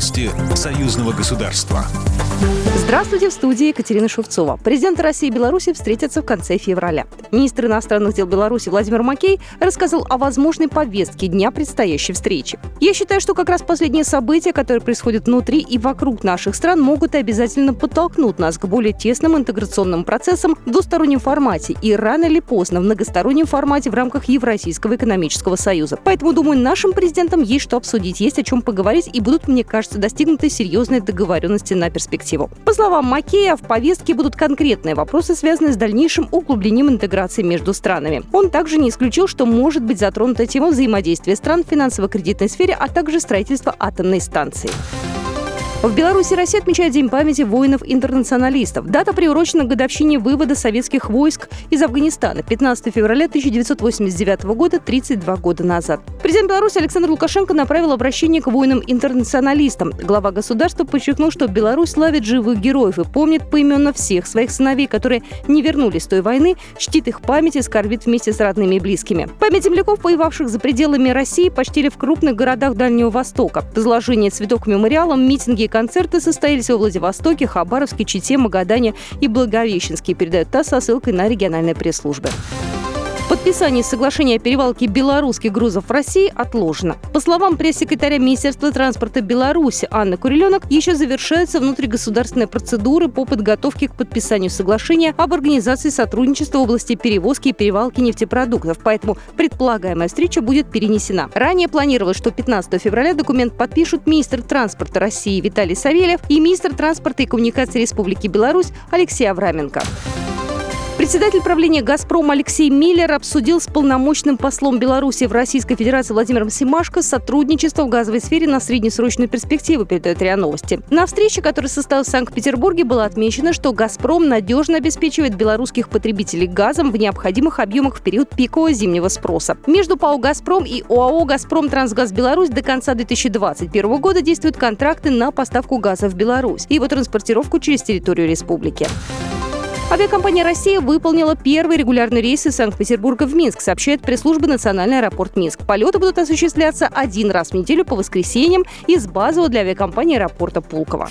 Новости союзного государства. Здравствуйте, в студии Екатерина Шевцова. Президенты России и Беларуси встретятся в конце февраля. Министр иностранных дел Беларуси Владимир Макей рассказал о возможной повестке дня предстоящей встречи. Я считаю, что как раз последние события, которые происходят внутри и вокруг наших стран, могут и обязательно подтолкнуть нас к более тесным интеграционным процессам в двустороннем формате и рано или поздно в многостороннем формате в рамках Евразийского экономического союза. Поэтому, думаю, нашим президентам есть что обсудить, есть о чем поговорить и будут, мне кажется, достигнуты серьезные договоренности на перспективу. По словам Макея, в повестке будут конкретные вопросы, связанные с дальнейшим углублением интеграции между странами. Он также не исключил, что может быть затронута тема взаимодействия стран в финансово-кредитной сфере, а также строительства атомной станции. В Беларуси Россия отмечает День памяти воинов-интернационалистов. Дата приурочена к годовщине вывода советских войск из Афганистана 15 февраля 1989 года, 32 года назад. Президент Беларуси Александр Лукашенко направил обращение к воинам-интернационалистам. Глава государства подчеркнул, что Беларусь славит живых героев и помнит поименно всех своих сыновей, которые не вернулись с той войны, чтит их память и скорбит вместе с родными и близкими. Память земляков, воевавших за пределами России, почтили в крупных городах Дальнего Востока. Возложение цветов к мемориалам, митинги концерты состоялись во Владивостоке, Хабаровске, Чите, Магадане и Благовещенске, передает ТАСС со ссылкой на региональные пресс-службы. Подписание соглашения о перевалке белорусских грузов в России отложено. По словам пресс-секретаря Министерства транспорта Беларуси Анны Куриленок, еще завершаются внутригосударственные процедуры по подготовке к подписанию соглашения об организации сотрудничества в области перевозки и перевалки нефтепродуктов, поэтому предполагаемая встреча будет перенесена. Ранее планировалось, что 15 февраля документ подпишут министр транспорта России Виталий Савельев и министр транспорта и коммуникации Республики Беларусь Алексей Авраменко. Председатель правления «Газпром» Алексей Миллер обсудил с полномочным послом Беларуси в Российской Федерации Владимиром Симашко сотрудничество в газовой сфере на среднесрочную перспективу, передает РИА Новости. На встрече, которая состоялась в Санкт-Петербурге, было отмечено, что «Газпром» надежно обеспечивает белорусских потребителей газом в необходимых объемах в период пикового зимнего спроса. Между ПАО «Газпром» и ОАО «Газпром Трансгаз Беларусь» до конца 2021 года действуют контракты на поставку газа в Беларусь и его транспортировку через территорию республики. Авиакомпания «Россия» выполнила первый регулярный рейс из Санкт-Петербурга в Минск, сообщает пресс-служба «Национальный аэропорт Минск». Полеты будут осуществляться один раз в неделю по воскресеньям из базового для авиакомпании аэропорта Пулково.